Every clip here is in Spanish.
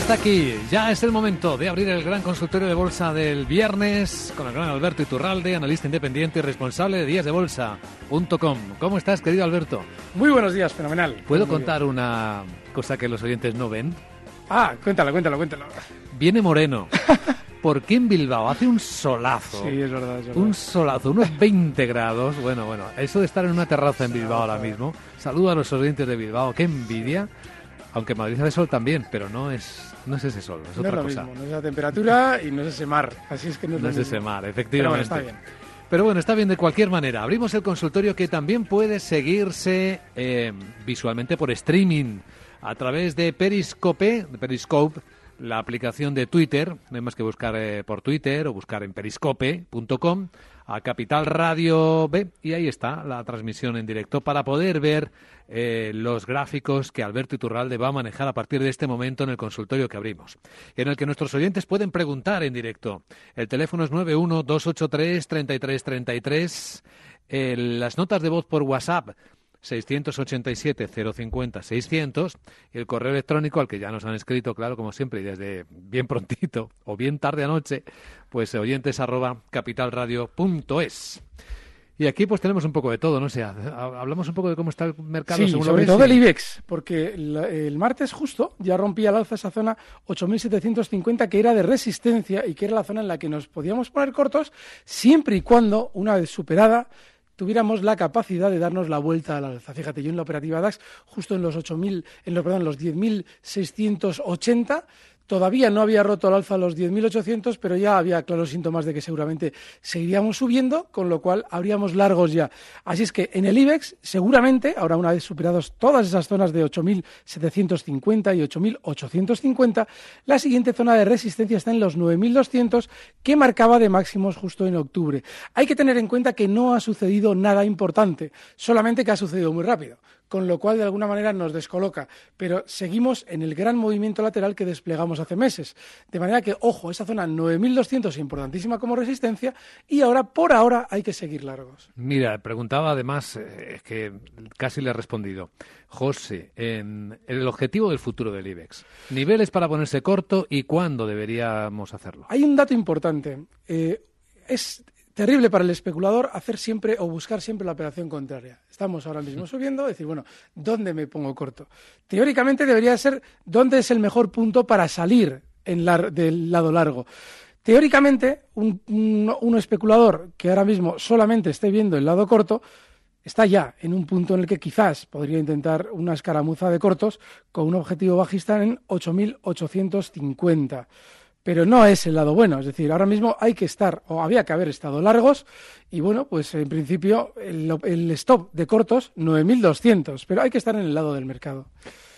está aquí, ya es el momento de abrir el gran consultorio de bolsa del viernes con el gran Alberto Iturralde, analista independiente y responsable de díasdebolsa.com. ¿Cómo estás, querido Alberto? Muy buenos días, fenomenal. ¿Puedo Muy contar una cosa que los oyentes no ven? bien. Ah, cuéntalo, cuéntalo, cuéntalo. Viene Moreno. ¿Por qué en Bilbao hace un solazo? Sí, es verdad, es verdad. Un solazo, unos 20 grados. Bueno, bueno, eso de estar en una terraza en Bilbao ahora mismo. Saludo a los oyentes de Bilbao, qué envidia. Aunque Madrid hace sol también, pero no es, no es ese sol, es No es otra lo cosa. mismo, no es la temperatura y no es ese mar. Así es que no es No es ese mar, Pero efectivamente. bueno, está bien. Pero bueno, está bien de cualquier manera. Abrimos el consultorio que también puede seguirse eh, visualmente por streaming a través de Periscope, de Periscope, la aplicación de Twitter. No hay más que buscar eh, por Twitter o buscar en periscope.com a Capital Radio B y ahí está la transmisión en directo para poder ver eh, los gráficos que Alberto Iturralde va a manejar a partir de este momento en el consultorio que abrimos, en el que nuestros oyentes pueden preguntar en directo. El teléfono es 91-283-3333. Eh, las notas de voz por WhatsApp 687-050-600 y el correo electrónico al que ya nos han escrito, claro, como siempre, y desde bien prontito o bien tarde anoche, pues oyentes arroba capitalradio.es. Y aquí pues tenemos un poco de todo, ¿no? O sea, hablamos un poco de cómo está el mercado. Sí, según sobre todo y- el IBEX, porque el, el martes justo ya rompía al alza esa zona 8.750 que era de resistencia y que era la zona en la que nos podíamos poner cortos siempre y cuando, una vez superada, tuviéramos la capacidad de darnos la vuelta al alza. Fíjate, yo en la operativa DAX, justo en los 8.000, en los, perdón, los 10.680, Todavía no había roto al alza los 10.800, pero ya había claros síntomas de que seguramente seguiríamos subiendo, con lo cual habríamos largos ya. Así es que en el IBEX, seguramente, ahora una vez superados todas esas zonas de 8.750 y 8.850, la siguiente zona de resistencia está en los 9.200, que marcaba de máximos justo en octubre. Hay que tener en cuenta que no ha sucedido nada importante, solamente que ha sucedido muy rápido con lo cual de alguna manera nos descoloca. Pero seguimos en el gran movimiento lateral que desplegamos hace meses. De manera que, ojo, esa zona 9.200 es importantísima como resistencia y ahora, por ahora, hay que seguir largos. Mira, preguntaba además, eh, es que casi le he respondido. José, en el objetivo del futuro del IBEX. Niveles para ponerse corto y cuándo deberíamos hacerlo. Hay un dato importante. Eh, es terrible para el especulador hacer siempre o buscar siempre la operación contraria. Estamos ahora mismo subiendo, decir, bueno, ¿dónde me pongo corto? Teóricamente debería ser dónde es el mejor punto para salir en del lado largo. Teóricamente, un, un- un especulador que ahora mismo solamente esté viendo el lado corto está ya en un punto en el que quizás podría intentar una escaramuza de cortos con un objetivo bajista en 8.850 pero no es el lado bueno. Es decir, ahora mismo hay que estar, o había que haber estado largos, y bueno, pues en principio el, el stop de cortos, 9.200, pero hay que estar en el lado del mercado.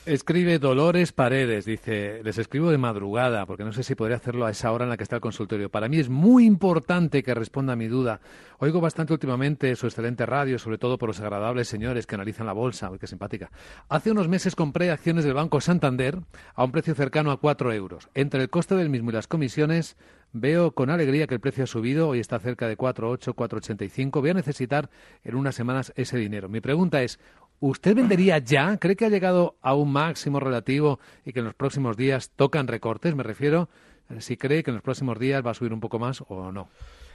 Escribe Dolores Paredes, dice, les escribo de madrugada, porque no sé si podría hacerlo a esa hora en la que está el consultorio. Para mí es muy importante que responda a mi duda. Oigo bastante últimamente su excelente radio, sobre todo por los agradables señores que analizan la bolsa. Uy, qué simpática. Hace unos meses compré acciones del Banco Santander a un precio cercano a 4 euros. Entre el coste del mismo y las comisiones, veo con alegría que el precio ha subido, hoy está cerca de 4,8, 4,85. Voy a necesitar en unas semanas ese dinero. Mi pregunta es, ¿Usted vendería ya? ¿Cree que ha llegado a un máximo relativo y que en los próximos días tocan recortes? Me refiero, eh, si cree que en los próximos días va a subir un poco más o no.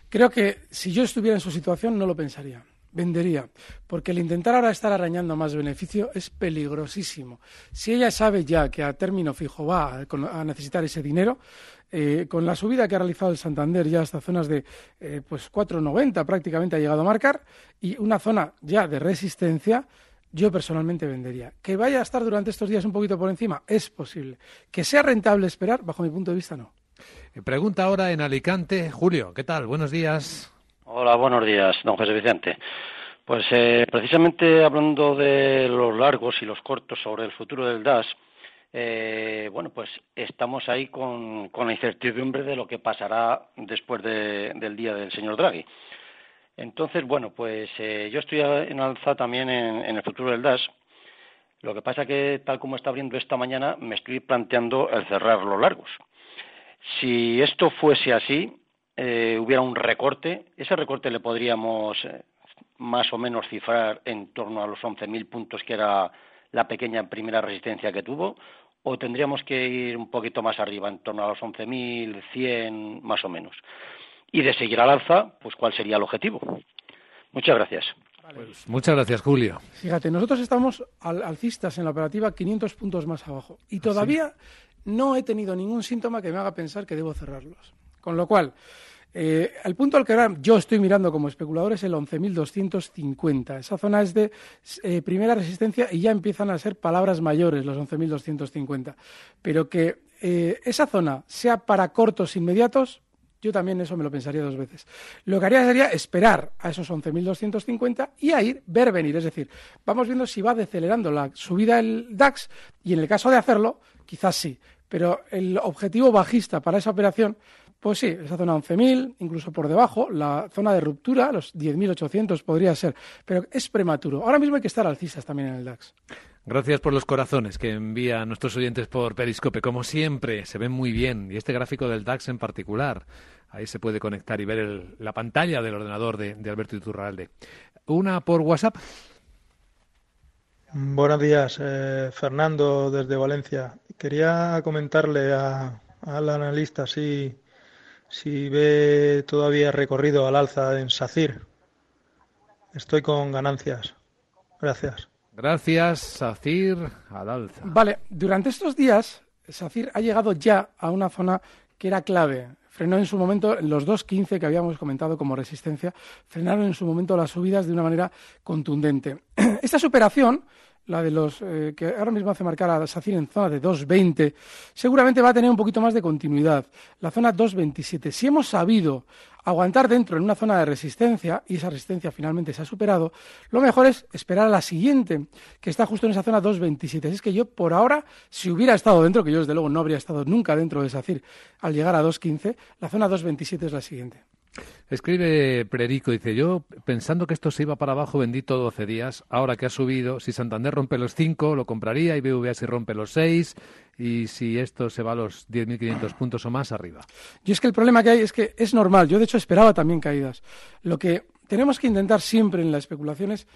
Creo que si yo estuviera en su situación no lo pensaría. Vendería, porque el intentar ahora estar arañando más beneficio es peligrosísimo. Si ella sabe ya que a término fijo va a, necesitar ese dinero, eh, con la subida que ha realizado el Santander ya hasta zonas de eh, pues 4,90 prácticamente ha llegado a marcar y una zona ya de resistencia, yo personalmente vendería. Que vaya a estar durante estos días un poquito por encima, es posible. Que sea rentable esperar, bajo mi punto de vista, no. Eh, pregunta ahora en Alicante. Julio, ¿qué tal? Buenos días. Hola, buenos días, don José Vicente. Pues eh, precisamente hablando de los largos y los cortos sobre el futuro del DAS, eh, bueno, pues estamos ahí con, la incertidumbre de lo que pasará después del día del señor Draghi. Entonces, bueno, pues eh, yo estoy en alza también en, el futuro del DAS. Lo que pasa que, tal como está abriendo esta mañana, me estoy planteando el cerrar los largos. Si esto fuese así, eh, hubiera un recorte, ese recorte le podríamos eh, más o menos cifrar en torno a los 11.000 puntos, que era la pequeña primera resistencia que tuvo, o tendríamos que ir un poquito más arriba, en torno a los 11.100 más o menos y de seguir al alza, pues cuál sería el objetivo. Muchas gracias. Pues muchas gracias, Julio. Fíjate, nosotros estamos alcistas en la operativa 500 puntos más abajo y todavía no he tenido ningún síntoma que me haga pensar que debo cerrarlos. Con lo cual, eh, el punto al que ahora yo estoy mirando como especulador es el 11.250. Esa zona es de eh, primera resistencia y ya empiezan a ser palabras mayores los 11.250. Pero que eh, esa zona sea para cortos inmediatos, yo también eso me lo pensaría dos veces. Lo que haría sería esperar a esos 11.250 y a ir, ver venir. Es decir, vamos viendo si va decelerando la subida del DAX y en el caso de hacerlo, quizás sí. Pero el objetivo bajista para esa operación, pues sí, esa zona 11.000, incluso por debajo, la zona de ruptura, los 10.800 podría ser. Pero es prematuro. Ahora mismo hay que estar alcistas también en el DAX. Gracias por los corazones que envían nuestros oyentes por Periscope. Como siempre, se ven muy bien. Y este gráfico del DAX en particular. Ahí se puede conectar y ver la pantalla del ordenador de, Alberto Iturralde. Una por WhatsApp. Buenos días, eh, Fernando desde Valencia. Quería comentarle al analista si, si ve todavía recorrido al alza en SACIR. Estoy con ganancias. Gracias. Gracias, Sacir al Vale, durante estos días, Sacir ha llegado ya a una zona que era clave. Frenó en su momento los 2.15 que habíamos comentado como resistencia, frenaron en su momento las subidas de una manera contundente. Esta superación la de los eh, que ahora mismo hace marcar a SACIR en zona de 2.20, seguramente va a tener un poquito más de continuidad. La zona 2.27. Si hemos sabido aguantar dentro en una zona de resistencia y esa resistencia finalmente se ha superado, lo mejor es esperar a la siguiente, que está justo en esa zona 2.27. Es que yo por ahora, si hubiera estado dentro, que yo desde luego no habría estado nunca dentro de SACIR al llegar a 2.15, la zona 2.27 es la siguiente. Escribe Prerico, dice, yo pensando que esto se iba para abajo, bendito 12 días, ahora que ha subido, si Santander rompe los 5, lo compraría y BVA si rompe los 6 y si esto se va a los 10.500 puntos o más arriba. Y es que el problema que hay es que es normal, yo de hecho esperaba también caídas. Lo que tenemos que intentar siempre en la especulación es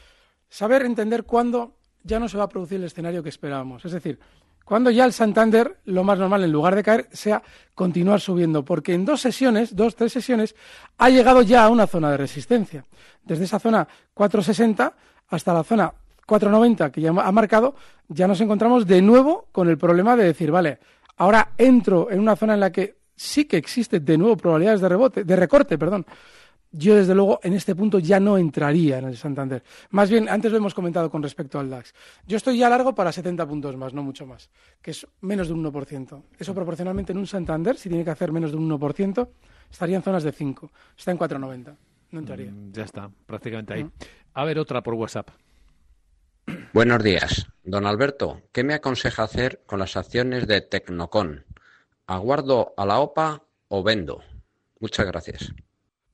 saber entender cuándo ya no se va a producir el escenario que esperábamos. Es decir, cuando ya el Santander, lo más normal, en lugar de caer, sea continuar subiendo, porque en dos sesiones, dos, tres sesiones, ha llegado ya a una zona de resistencia. Desde esa zona 460 hasta la zona 490 que ya ha marcado, ya nos encontramos de nuevo con el problema de decir, vale, ahora entro en una zona en la que sí que existe de nuevo probabilidades de rebote, de recorte, perdón, yo desde luego en este punto ya no entraría en el Santander. Más bien, antes lo hemos comentado con respecto al DAX. Yo estoy ya largo para 70 puntos más, no mucho más, que es menos de un 1%. Eso proporcionalmente en un Santander, si tiene que hacer menos de un 1%, estaría en zonas de 5. Está en 4,90. No entraría. Mm, ya está, prácticamente ahí. A ver, otra por WhatsApp. Buenos días. Don Alberto, ¿qué me aconseja hacer con las acciones de Tecnocon? ¿Aguardo a la OPA o vendo? Muchas gracias.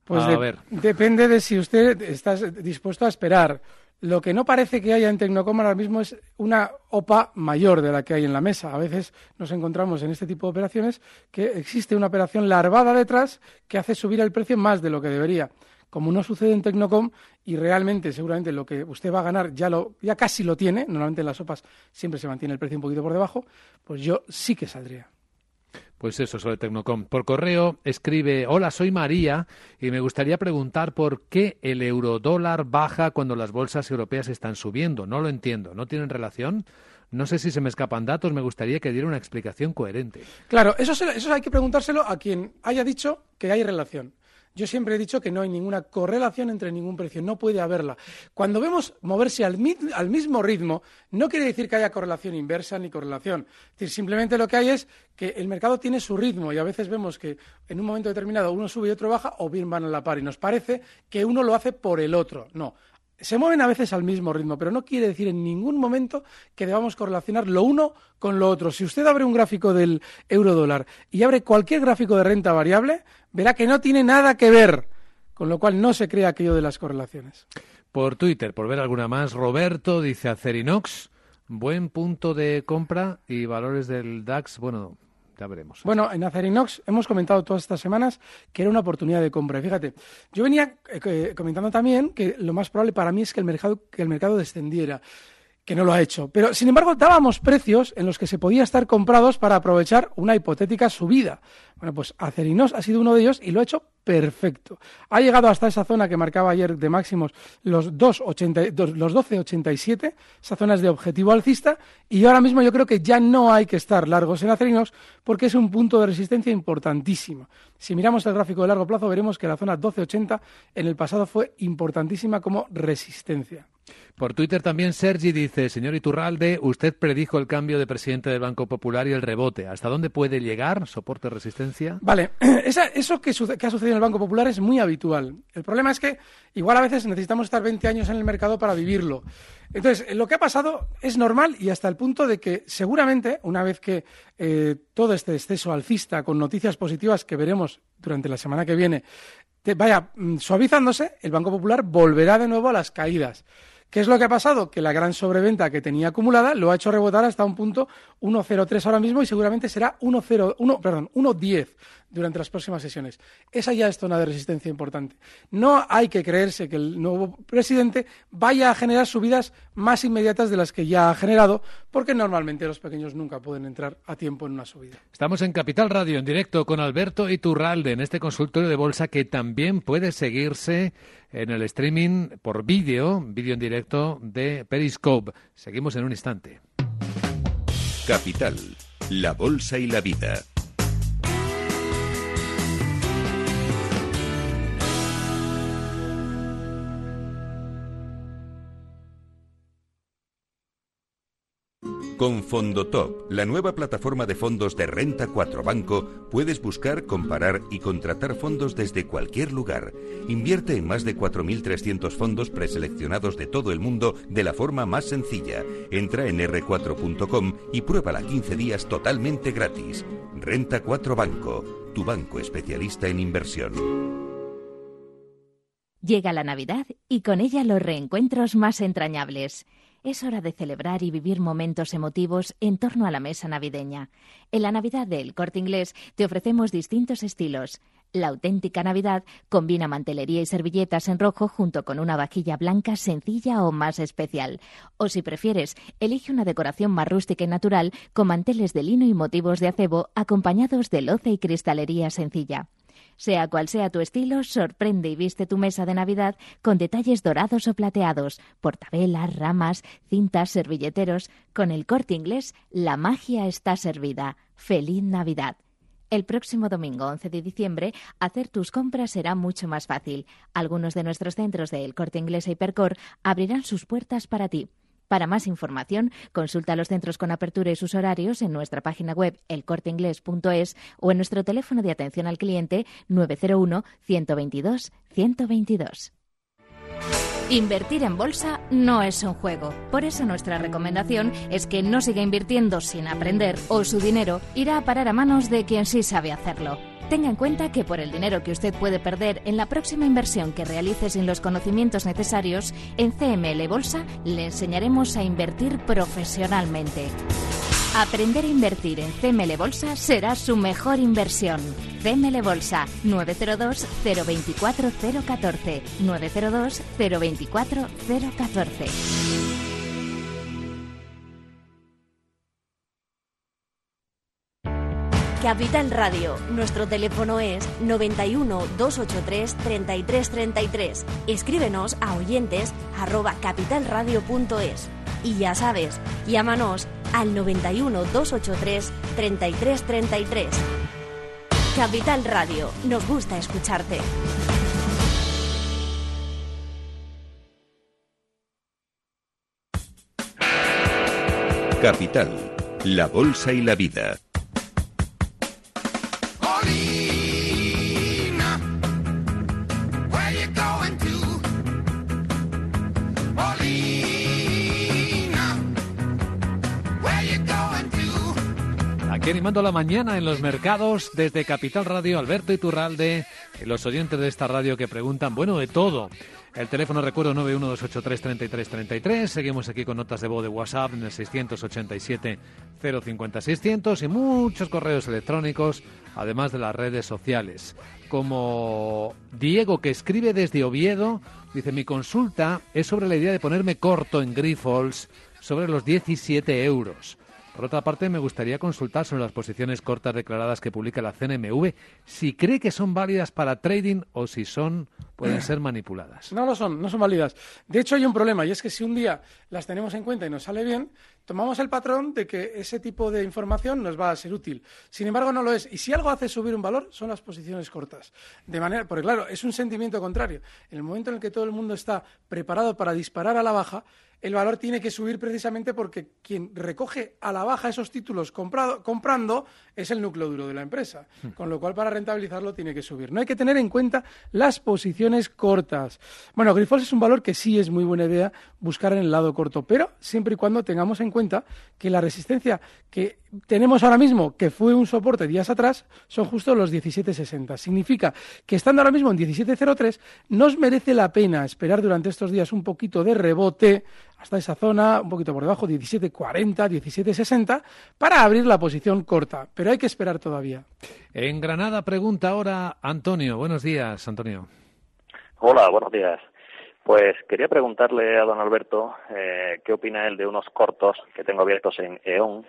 Pues depende de si usted está dispuesto a esperar. Lo que no parece que haya en Tecnocom ahora mismo es una OPA mayor de la que hay en la mesa. A veces nos encontramos en este tipo de operaciones que existe una operación larvada detrás que hace subir el precio más de lo que debería. Como no sucede en Tecnocom y realmente seguramente lo que usted va a ganar ya, lo, ya casi lo tiene, normalmente en las OPAs siempre se mantiene el precio un poquito por debajo, pues yo sí que saldría. Pues eso, sobre Tecnocom. Por correo escribe, hola, soy María y me gustaría preguntar por qué el eurodólar baja cuando las bolsas europeas están subiendo. No lo entiendo. ¿No tienen relación? No sé si se me escapan datos, me gustaría que diera una explicación coherente. Claro, eso, eso hay que preguntárselo a quien haya dicho que hay relación. Yo siempre he dicho que no hay ninguna correlación entre ningún precio, no puede haberla. Cuando vemos moverse al, mismo ritmo, no quiere decir que haya correlación inversa ni correlación. Es decir, simplemente lo que hay es que el mercado tiene su ritmo y a veces vemos que en un momento determinado uno sube y otro baja o bien van a la par y nos parece que uno lo hace por el otro. No, se mueven a veces al mismo ritmo, pero no quiere decir en ningún momento que debamos correlacionar lo uno con lo otro. Si usted abre un gráfico del euro dólar y abre cualquier gráfico de renta variable, verá que no tiene nada que ver, con lo cual no se crea aquello de las correlaciones. Por Twitter, por ver alguna más, Roberto dice Acerinox, buen punto de compra y valores del DAX, bueno, Bueno, en Acerinox hemos comentado todas estas semanas que era una oportunidad de compra. fíjate, yo venía eh, comentando también que lo más probable para mí es que el mercado, que el mercado descendiera que no lo ha hecho. Pero, sin embargo, dábamos precios en los que se podía estar comprados para aprovechar una hipotética subida. Bueno, pues Acerinos ha sido uno de ellos y lo ha hecho perfecto. Ha llegado hasta esa zona que marcaba ayer de máximos los, 2,80, los 12,87, esa zona es de objetivo alcista, y ahora mismo yo creo que ya no hay que estar largos en Acerinos porque es un punto de resistencia importantísimo. Si miramos el gráfico de largo plazo, veremos que la zona 12,80 en el pasado fue importantísima como resistencia. Por Twitter también Sergi dice, señor Iturralde, usted predijo el cambio de presidente del Banco Popular y el rebote. ¿Hasta dónde puede llegar? ¿Soporte resistencia? Vale, eso que, ha sucedido en el Banco Popular es muy habitual. El problema es que igual a veces necesitamos estar 20 años en el mercado para vivirlo. Entonces, lo que ha pasado es normal y hasta el punto de que seguramente, una vez que eh, todo este exceso alcista con noticias positivas que veremos durante la semana que viene vaya mm, suavizándose, el Banco Popular volverá de nuevo a las caídas. ¿Qué es lo que ha pasado? Que la gran sobreventa que tenía acumulada lo ha hecho rebotar hasta un punto 1.03 ahora mismo y seguramente será 1.0, perdón, 1.10 durante las próximas sesiones. Esa ya es zona de resistencia importante. No hay que creerse que el nuevo presidente vaya a generar subidas más inmediatas de las que ya ha generado, porque normalmente los pequeños nunca pueden entrar a tiempo en una subida. Estamos en Capital Radio en directo con Alberto Iturralde en este consultorio de bolsa que también puede seguirse en el streaming por vídeo, vídeo en directo de Periscope. Seguimos en un instante. Capital, la bolsa y la vida. Con Fondotop, la nueva plataforma de fondos de Renta 4 Banco, puedes buscar, comparar y contratar fondos desde cualquier lugar. Invierte en más de 4.300 fondos preseleccionados de todo el mundo de la forma más sencilla. Entra en r4.com y pruébala 15 días totalmente gratis. Renta 4 Banco, tu banco especialista en inversión. Llega la Navidad y con ella los reencuentros más entrañables. Es hora de celebrar y vivir momentos emotivos en torno a la mesa navideña. En la Navidad del Corte Inglés te ofrecemos distintos estilos. La auténtica Navidad combina mantelería y servilletas en rojo junto con una vajilla blanca sencilla o más especial. O si prefieres, elige una decoración más rústica y natural con manteles de lino y motivos de acebo acompañados de loce y cristalería sencilla. Sea cual sea tu estilo, sorprende y viste tu mesa de Navidad con detalles dorados o plateados, portavelas, ramas, cintas, servilleteros. Con el corte inglés, la magia está servida. ¡Feliz Navidad! El próximo domingo 11 de diciembre, hacer tus compras será mucho más fácil. Algunos de nuestros centros de El Corte Inglés e Hipercor abrirán sus puertas para ti. Para más información, consulta los centros con apertura y sus horarios en nuestra página web elcorteingles.es o en nuestro teléfono de atención al cliente 901 122 122. Invertir en bolsa no es un juego. Por eso nuestra recomendación es que no siga invirtiendo sin aprender o su dinero irá a parar a manos de quien sí sabe hacerlo. Tenga en cuenta que por el dinero que usted puede perder en la próxima inversión que realice sin los conocimientos necesarios, en CML Bolsa le enseñaremos a invertir profesionalmente. Aprender a invertir en CML Bolsa será su mejor inversión. CML Bolsa 902 024 014 902 024 014. Capital Radio. Nuestro teléfono es 91 283 3333. Escríbenos a oyentes arroba capitalradio.es. Y ya sabes, llámanos al 91 283 3333. Capital Radio, nos gusta escucharte. Capital, la Bolsa y la Vida. Aquí animando la mañana en los mercados desde Capital Radio, Alberto Iturralde, los oyentes de esta radio que preguntan, bueno, de todo. El teléfono recuerdo 912833333. Seguimos aquí con notas de voz de WhatsApp en el 687 050 600 y muchos correos electrónicos, además de las redes sociales. Como Diego que escribe desde Oviedo, dice mi consulta es sobre la idea de ponerme corto en Grifols sobre los 17 euros. Por otra parte, me gustaría consultar sobre las posiciones cortas declaradas que publica la CNMV, si cree que son válidas para trading o si son pueden ser manipuladas. No lo son, no son válidas. De hecho, hay un problema y es que si un día las tenemos en cuenta y nos sale bien, tomamos el patrón de que ese tipo de información nos va a ser útil. Sin embargo, no lo es. Y si algo hace subir un valor, son las posiciones cortas. De manera, porque claro, es un sentimiento contrario. En el momento en el que todo el mundo está preparado para disparar a la baja, el valor tiene que subir precisamente porque quien recoge a la baja esos títulos comprando es el núcleo duro de la empresa. Hmm. Con lo cual, para rentabilizarlo, tiene que subir. No hay que tener en cuenta las posiciones cortas. Bueno, Grifols es un valor que sí es muy buena idea buscar en el lado corto, pero siempre y cuando tengamos en cuenta que la resistencia que tenemos ahora mismo, que fue un soporte días atrás, son justo los 17.60. Significa que estando ahora mismo en 17.03, nos merece la pena esperar durante estos días un poquito de rebote hasta esa zona, un poquito por debajo, 17.40, 17.60, para abrir la posición corta. Pero hay que esperar todavía. En Granada pregunta ahora Antonio. Buenos días, Antonio. Hola, buenos días. Pues quería preguntarle a don Alberto eh, qué opina él de unos cortos que tengo abiertos en E.ON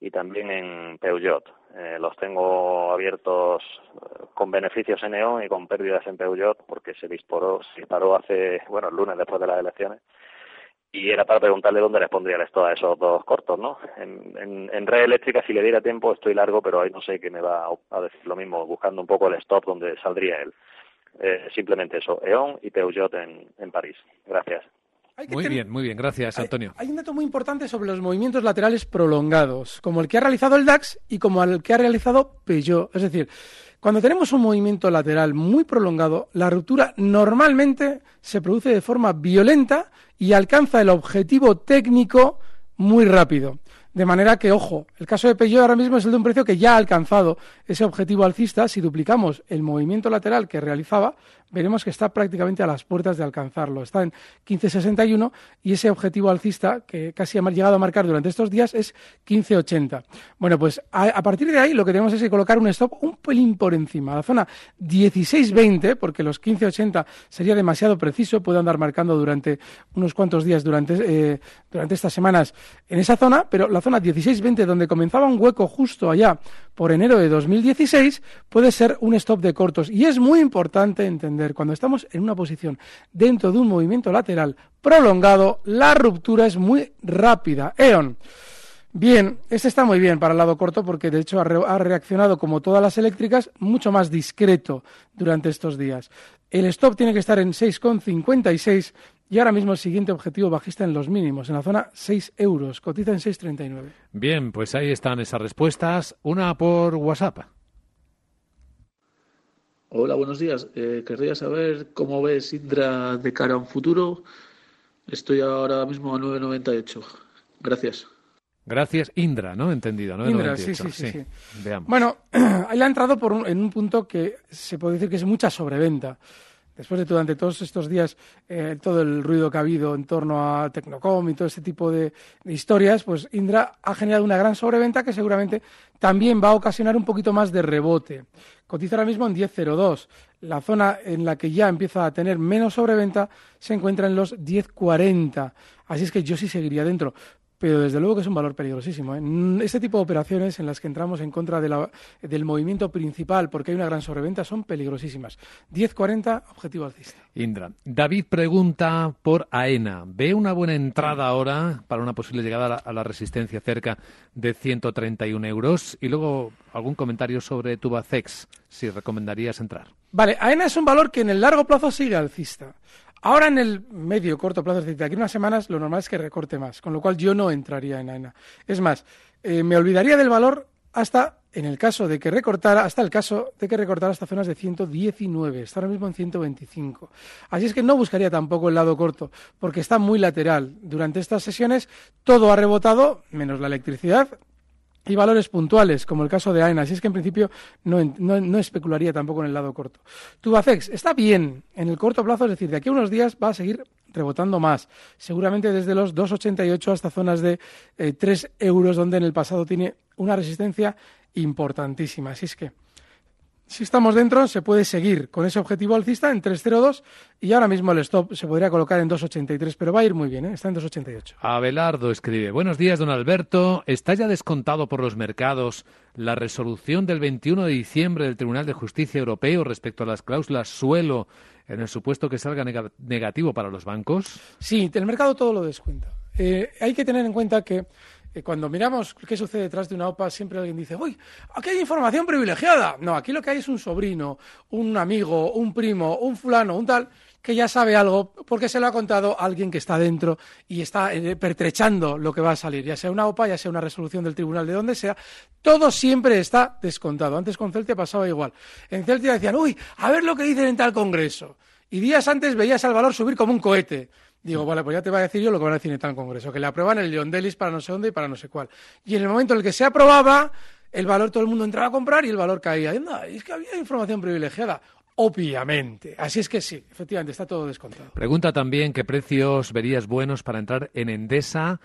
y también en Peugeot. Eh, los tengo abiertos eh, con beneficios en E.ON y con pérdidas en Peugeot porque se disparó, se disparó hace, bueno, el lunes después de las elecciones y era para preguntarle dónde les pondría esto a esos dos cortos, ¿no? En, red eléctrica, si le diera tiempo, estoy largo, pero ahí no sé qué me va a decir lo mismo, buscando un poco el stop donde saldría él. Eh, simplemente eso, E.ON y Peugeot en París. Gracias. Muy bien, muy bien, gracias Antonio. Hay, un dato muy importante sobre los movimientos laterales prolongados, como el que ha realizado el DAX y como el que ha realizado Peugeot. Es decir, cuando tenemos un movimiento lateral muy prolongado, la ruptura normalmente se produce de forma violenta y alcanza el objetivo técnico muy rápido. De manera que, ojo, el caso de Peugeot ahora mismo es el de un precio que ya ha alcanzado ese objetivo alcista. Si duplicamos el movimiento lateral que realizaba, veremos que está prácticamente a las puertas de alcanzarlo. Está en 15.61 y ese objetivo alcista que casi ha llegado a marcar durante estos días es 15.80. Bueno, pues a, partir de ahí lo que tenemos es que colocar un stop un pelín por encima. La zona 16.20, porque los 15.80 sería demasiado preciso, puede andar marcando durante unos cuantos días durante, eh, durante estas semanas en esa zona, pero la zona 16.20, donde comenzaba un hueco justo allá por enero de 2016, puede ser un stop de cortos. Y es muy importante entender cuando estamos en una posición dentro de un movimiento lateral prolongado, la ruptura es muy rápida. E.ON. Bien, este está muy bien para el lado corto porque de hecho ha, reaccionado como todas las eléctricas mucho más discreto durante estos días. El stop tiene que estar en 6,56 y ahora mismo el siguiente objetivo bajista en los mínimos, en la zona 6 euros, cotiza en 6,39. Bien, pues ahí están esas respuestas. Una por WhatsApp. Hola, buenos días. Eh, querría saber cómo ves Indra de cara a un futuro. Estoy ahora mismo a 9,98. Gracias. Gracias, Indra, ¿no? Entendido, ¿no? Indra, sí, sí, sí, Veamos. Bueno, ahí ha entrado por en un punto que se puede decir que es mucha sobreventa. Después de durante todos estos días, eh, todo el ruido que ha habido en torno a Tecnocom y todo ese tipo de, historias, pues Indra ha generado una gran sobreventa que seguramente también va a ocasionar un poquito más de rebote. Cotiza ahora mismo en 10.02. La zona en la que ya empieza a tener menos sobreventa se encuentra en los 10.40. Así es que yo sí seguiría dentro pero desde luego que es un valor peligrosísimo. ¿eh? Este tipo de operaciones en las que entramos en contra del movimiento principal porque hay una gran sobreventa son peligrosísimas. 10.40, objetivo alcista. Indra. David pregunta por AENA. ¿Ve una buena entrada ahora para una posible llegada a la, resistencia cerca de 131 euros? Y luego algún comentario sobre Tubacex, si recomendarías entrar. Vale, AENA es un valor que en el largo plazo sigue alcista. Ahora en el medio corto plazo, es decir, de aquí unas semanas, lo normal es que recorte más, con lo cual yo no entraría en AENA. Es más, eh, me olvidaría del valor hasta en el caso de que recortara, hasta el caso de que recortara hasta zonas de 119, está ahora mismo en 125. Así es que no buscaría tampoco el lado corto, porque está muy lateral. Durante estas sesiones todo ha rebotado, menos la electricidad, y valores puntuales, como el caso de AENA. Así es que en principio no, especularía tampoco en el lado corto. Tubacex está bien en el corto plazo, es decir, de aquí a unos días va a seguir rebotando más, seguramente desde los 2,88 hasta zonas de 3 eh, euros, donde en el pasado tiene una resistencia importantísima. Así es que si estamos dentro, se puede seguir con ese objetivo alcista en 3.02 y ahora mismo el stop se podría colocar en 2.83, pero va a ir muy bien, ¿eh? está en 2.88. Abelardo escribe, buenos días, don Alberto. ¿Está ya descontado por los mercados la resolución del 21 de diciembre del Tribunal de Justicia Europeo respecto a las cláusulas suelo en el supuesto que salga negativo para los bancos? Sí, el mercado todo lo descuenta. Eh, hay que tener en cuenta que cuando miramos qué sucede detrás de una OPA, siempre alguien dice, uy, aquí hay información privilegiada. No, aquí lo que hay es un sobrino, un amigo, un primo, un fulano, un tal, que ya sabe algo porque se lo ha contado alguien que está dentro y está eh, pertrechando lo que va a salir, ya sea una OPA, ya sea una resolución del tribunal, de donde sea, todo siempre está descontado. Antes con Celtia pasaba igual. En Celtia decían, uy, a ver lo que dicen en tal congreso. Y días antes veías al valor subir como un cohete. Digo, vale, pues ya te voy a decir yo lo que van a decir en tal congreso, que le aprueban el Leon Delis para no sé dónde y para no sé cuál. Y en el momento en el que se aprobaba, el valor todo el mundo entraba a comprar y el valor caía. Y es que había información privilegiada. Obviamente. Así es que sí, efectivamente, está todo descontado. Pregunta también qué precios verías buenos para entrar en Endesa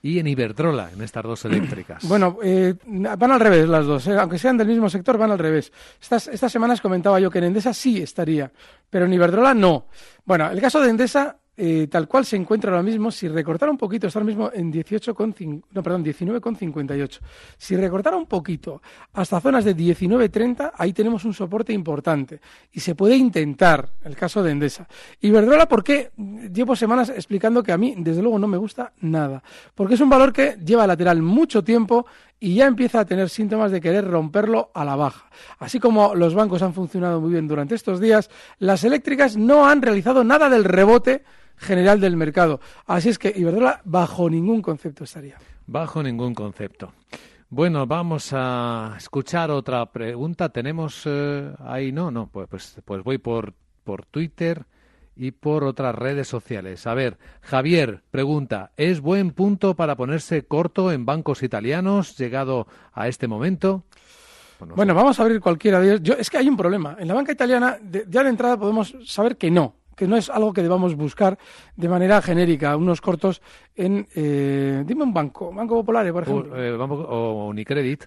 y en Iberdrola, en estas dos eléctricas. Bueno, eh, van al revés las dos, eh. aunque sean del mismo sector, van al revés. Estas, estas semanas comentaba yo que en Endesa sí estaría, pero en Iberdrola no. Bueno, el caso de Endesa eh, tal cual se encuentra ahora mismo, si recortara un poquito, está ahora mismo en 18,5, no, perdón, 19,58. Si recortara un poquito hasta zonas de 19,30, ahí tenemos un soporte importante. Y se puede intentar, el caso de Endesa. Y Verdrola, ¿por qué? Llevo semanas explicando que a mí, desde luego, no me gusta nada. Porque es un valor que lleva lateral mucho tiempo y ya empieza a tener síntomas de querer romperlo a la baja. Así como los bancos han funcionado muy bien durante estos días, las eléctricas no han realizado nada del rebote general del mercado. Así es que Iberdrola bajo ningún concepto estaría. Bajo ningún concepto. Bueno, vamos a escuchar otra pregunta. Tenemos eh, ahí, no, no, pues, pues, pues voy por, por Twitter y por otras redes sociales. A ver, Javier pregunta, ¿es buen punto para ponerse corto en bancos italianos llegado a este momento? Bueno, vamos a abrir cualquiera de ellos. es que hay un problema. En la banca italiana, ya de entrada podemos saber que no, que no es algo que debamos buscar de manera genérica, unos cortos en, eh, dime un banco, Banco Popular, por ejemplo. Eh, o, Unicredit.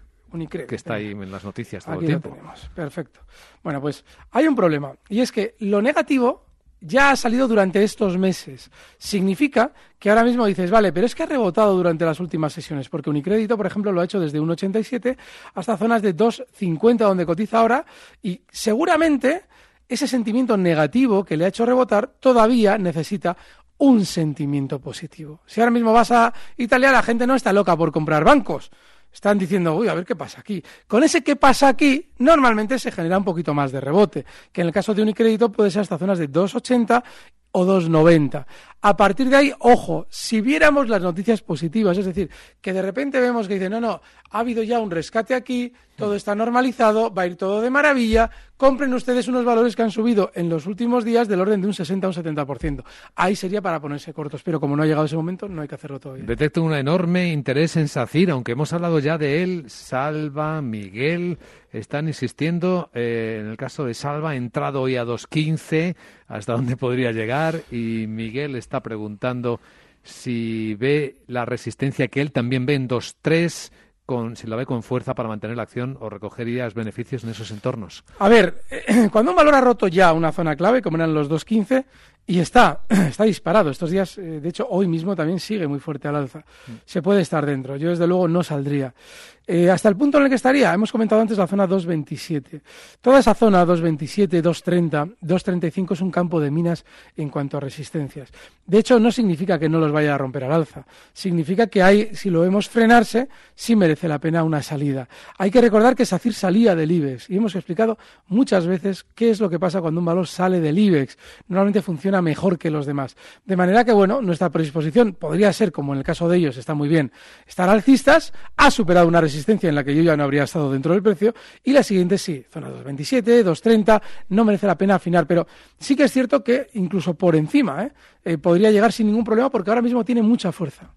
que está ahí en las noticias todo el tiempo. Lo tenemos. Perfecto. Bueno, pues hay un problema y es que lo negativo ya ha salido durante estos meses. Significa que ahora mismo dices, vale, pero es que ha rebotado durante las últimas sesiones, porque Unicrédito, por ejemplo, lo ha hecho desde 1,87 hasta zonas de 2,50 donde cotiza ahora y seguramente ese sentimiento negativo que le ha hecho rebotar todavía necesita un sentimiento positivo. Si ahora mismo vas a Italia, la gente no está loca por comprar bancos. Están diciendo, uy, a ver qué pasa aquí. Con ese qué pasa aquí, normalmente se genera un poquito más de rebote, que en el caso de Unicrédito puede ser hasta zonas de 2,80 o 2,90. A partir de ahí, ojo, si viéramos las noticias positivas, es decir, que de repente vemos que dice, no, no, ha habido ya un rescate aquí, todo está normalizado, va a ir todo de maravilla, compren ustedes unos valores que han subido en los últimos días del orden de un 60 a un 70%. Ahí sería para ponerse cortos, pero como no ha llegado ese momento, no hay que hacerlo todavía. Detecto un enorme interés en SACIR, aunque hemos hablado ya de él, Salva, Miguel, están insistiendo, eh, en el caso de Salva, ha entrado hoy a 2.15, hasta dónde podría llegar, y Miguel está preguntando si ve la resistencia que él también ve en 2.3, con, si la ve con fuerza para mantener la acción o recogerías beneficios en esos entornos. A ver, cuando un valor ha roto ya una zona clave, como eran los 2.15, y está, está disparado. Estos días, eh, de hecho, hoy mismo también sigue muy fuerte al alza. Mm. Se puede estar dentro. Yo, desde luego, no saldría. Eh, hasta el punto en el que estaría, hemos comentado antes la zona 227. Toda esa zona 227, 230, 235 es un campo de minas en cuanto a resistencias. De hecho, no significa que no los vaya a romper al alza. Significa que hay, si lo vemos frenarse, sí merece la pena una salida. Hay que recordar que SACIR salía del IBEX y hemos explicado muchas veces qué es lo que pasa cuando un valor sale del IBEX. Normalmente funciona mejor que los demás. De manera que, bueno, nuestra predisposición podría ser, como en el caso de ellos, está muy bien, estar alcistas, ha superado una resistencia en la que yo ya no habría estado dentro del precio. Y la siguiente sí, zona 227, 230, no merece la pena afinar. Pero sí que es cierto que incluso por encima ¿eh? Eh, podría llegar sin ningún problema porque ahora mismo tiene mucha fuerza.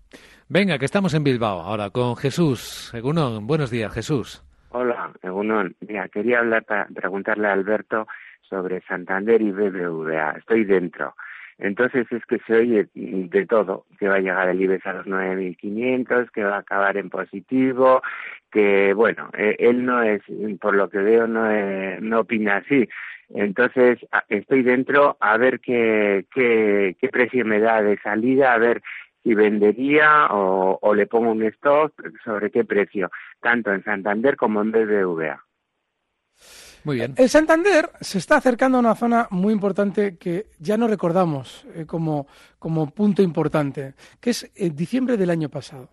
Venga, que estamos en Bilbao ahora con Jesús. Egunon, buenos días, Jesús. Hola, Egunon. Mira, quería hablar para preguntarle a Alberto sobre Santander y BBVA. Estoy dentro. Entonces es que se oye de todo, que va a llegar el IBEX a los 9.500, que va a acabar en positivo, que bueno, eh, él no es, por lo que veo, no, no opina así. Entonces estoy dentro a ver qué, qué, qué precio me da de salida, a ver si vendería o, o le pongo un stock, sobre qué precio, tanto en Santander como en BBVA. Muy bien. El Santander se está acercando a una zona muy importante que ya no recordamos eh, como, como, punto importante, que es eh, diciembre del año pasado.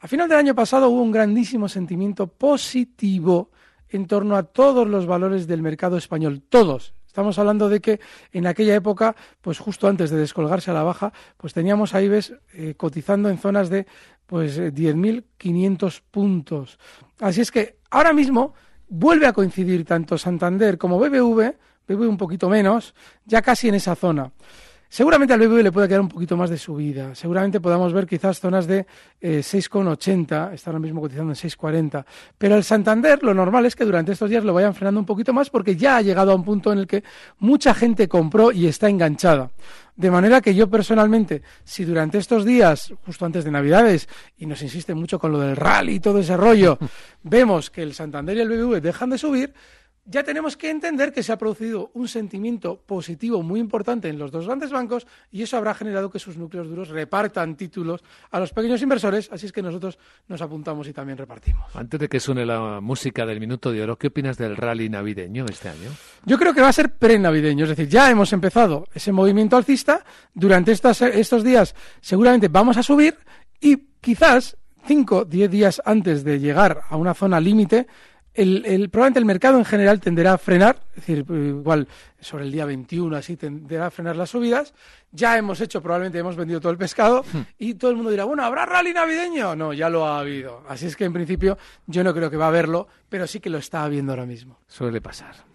A final del año pasado hubo un grandísimo sentimiento positivo en torno a todos los valores del mercado español, todos. Estamos hablando de que en aquella época, pues justo antes de descolgarse a la baja, pues teníamos a eh, cotizando en zonas de pues 10.500 puntos. Así es que ahora mismo vuelve a coincidir tanto Santander como BBV, BBV un poquito menos, ya casi en esa zona. Seguramente al BBV le puede quedar un poquito más de subida. Seguramente podamos ver quizás zonas de 6,80, eh, está ahora mismo cotizando en 6,40. Pero el Santander lo normal es que durante estos días lo vayan frenando un poquito más porque ya ha llegado a un punto en el que mucha gente compró y está enganchada. De manera que yo personalmente, si durante estos días, justo antes de Navidades, y nos insiste mucho con lo del rally y todo ese rollo, vemos que el Santander y el BBV dejan de subir, ya tenemos que entender que se ha producido un sentimiento positivo muy importante en los dos grandes bancos y eso habrá generado que sus núcleos duros repartan títulos a los pequeños inversores, así es que nosotros nos apuntamos y también repartimos. Antes de que suene la música del minuto de oro, ¿qué opinas del rally navideño este año? Yo creo que va a ser pre-navideño, es decir, ya hemos empezado ese movimiento alcista, durante estos días seguramente vamos a subir y quizás cinco, diez días antes de llegar a una zona límite, el, probablemente el mercado en general tenderá a frenar, es decir, igual sobre el día 21 así tenderá a frenar las subidas. Ya hemos hecho, probablemente hemos vendido todo el pescado hmm. y todo el mundo dirá, bueno, ¿habrá rally navideño? No, ya lo ha habido. Así es que en principio yo no creo que va a haberlo, pero sí que lo está habiendo ahora mismo. Suele pasar.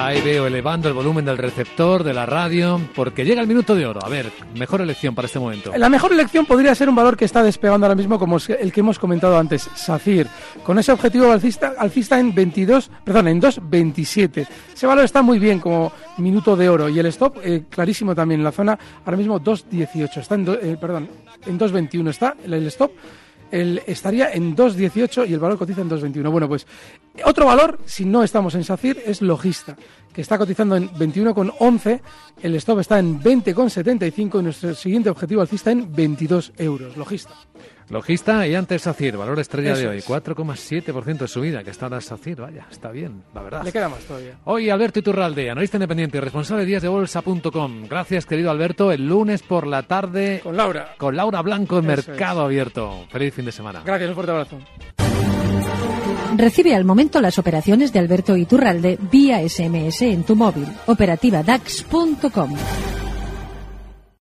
Ahí veo elevando el volumen del receptor de la radio, porque llega el minuto de oro. A ver, mejor elección para este momento. La mejor elección podría ser un valor que está despegando ahora mismo, como el que hemos comentado antes, SACIR, con ese objetivo alcista, alcista en 22, perdón, en 2.27. Ese valor está muy bien como minuto de oro y el stop eh, clarísimo también en la zona, ahora mismo 2.18, está en, eh, perdón, en 2.21 está el stop el, estaría en 2,18 y el valor cotiza en 2,21. Bueno, pues otro valor, si no estamos en SACIR, es Logista, que está cotizando en 21,11, el stop está en 20,75 y nuestro siguiente objetivo alcista en 22 euros. Logista. Logista y antes SACIR, valor estrella de hoy, 4,7% de subida, que está ahora SACIR, vaya, está bien, la verdad. Le queda más todavía. Hoy Alberto Iturralde, analista independiente y responsable de díasdebolsa.com. Gracias, querido Alberto, el lunes por la tarde... Con Laura. Con Laura Blanco en Mercado Abierto. Feliz fin de semana. Gracias, un fuerte abrazo. Recibe al momento las operaciones de Alberto Iturralde vía SMS en tu móvil. Operativa DAX.com.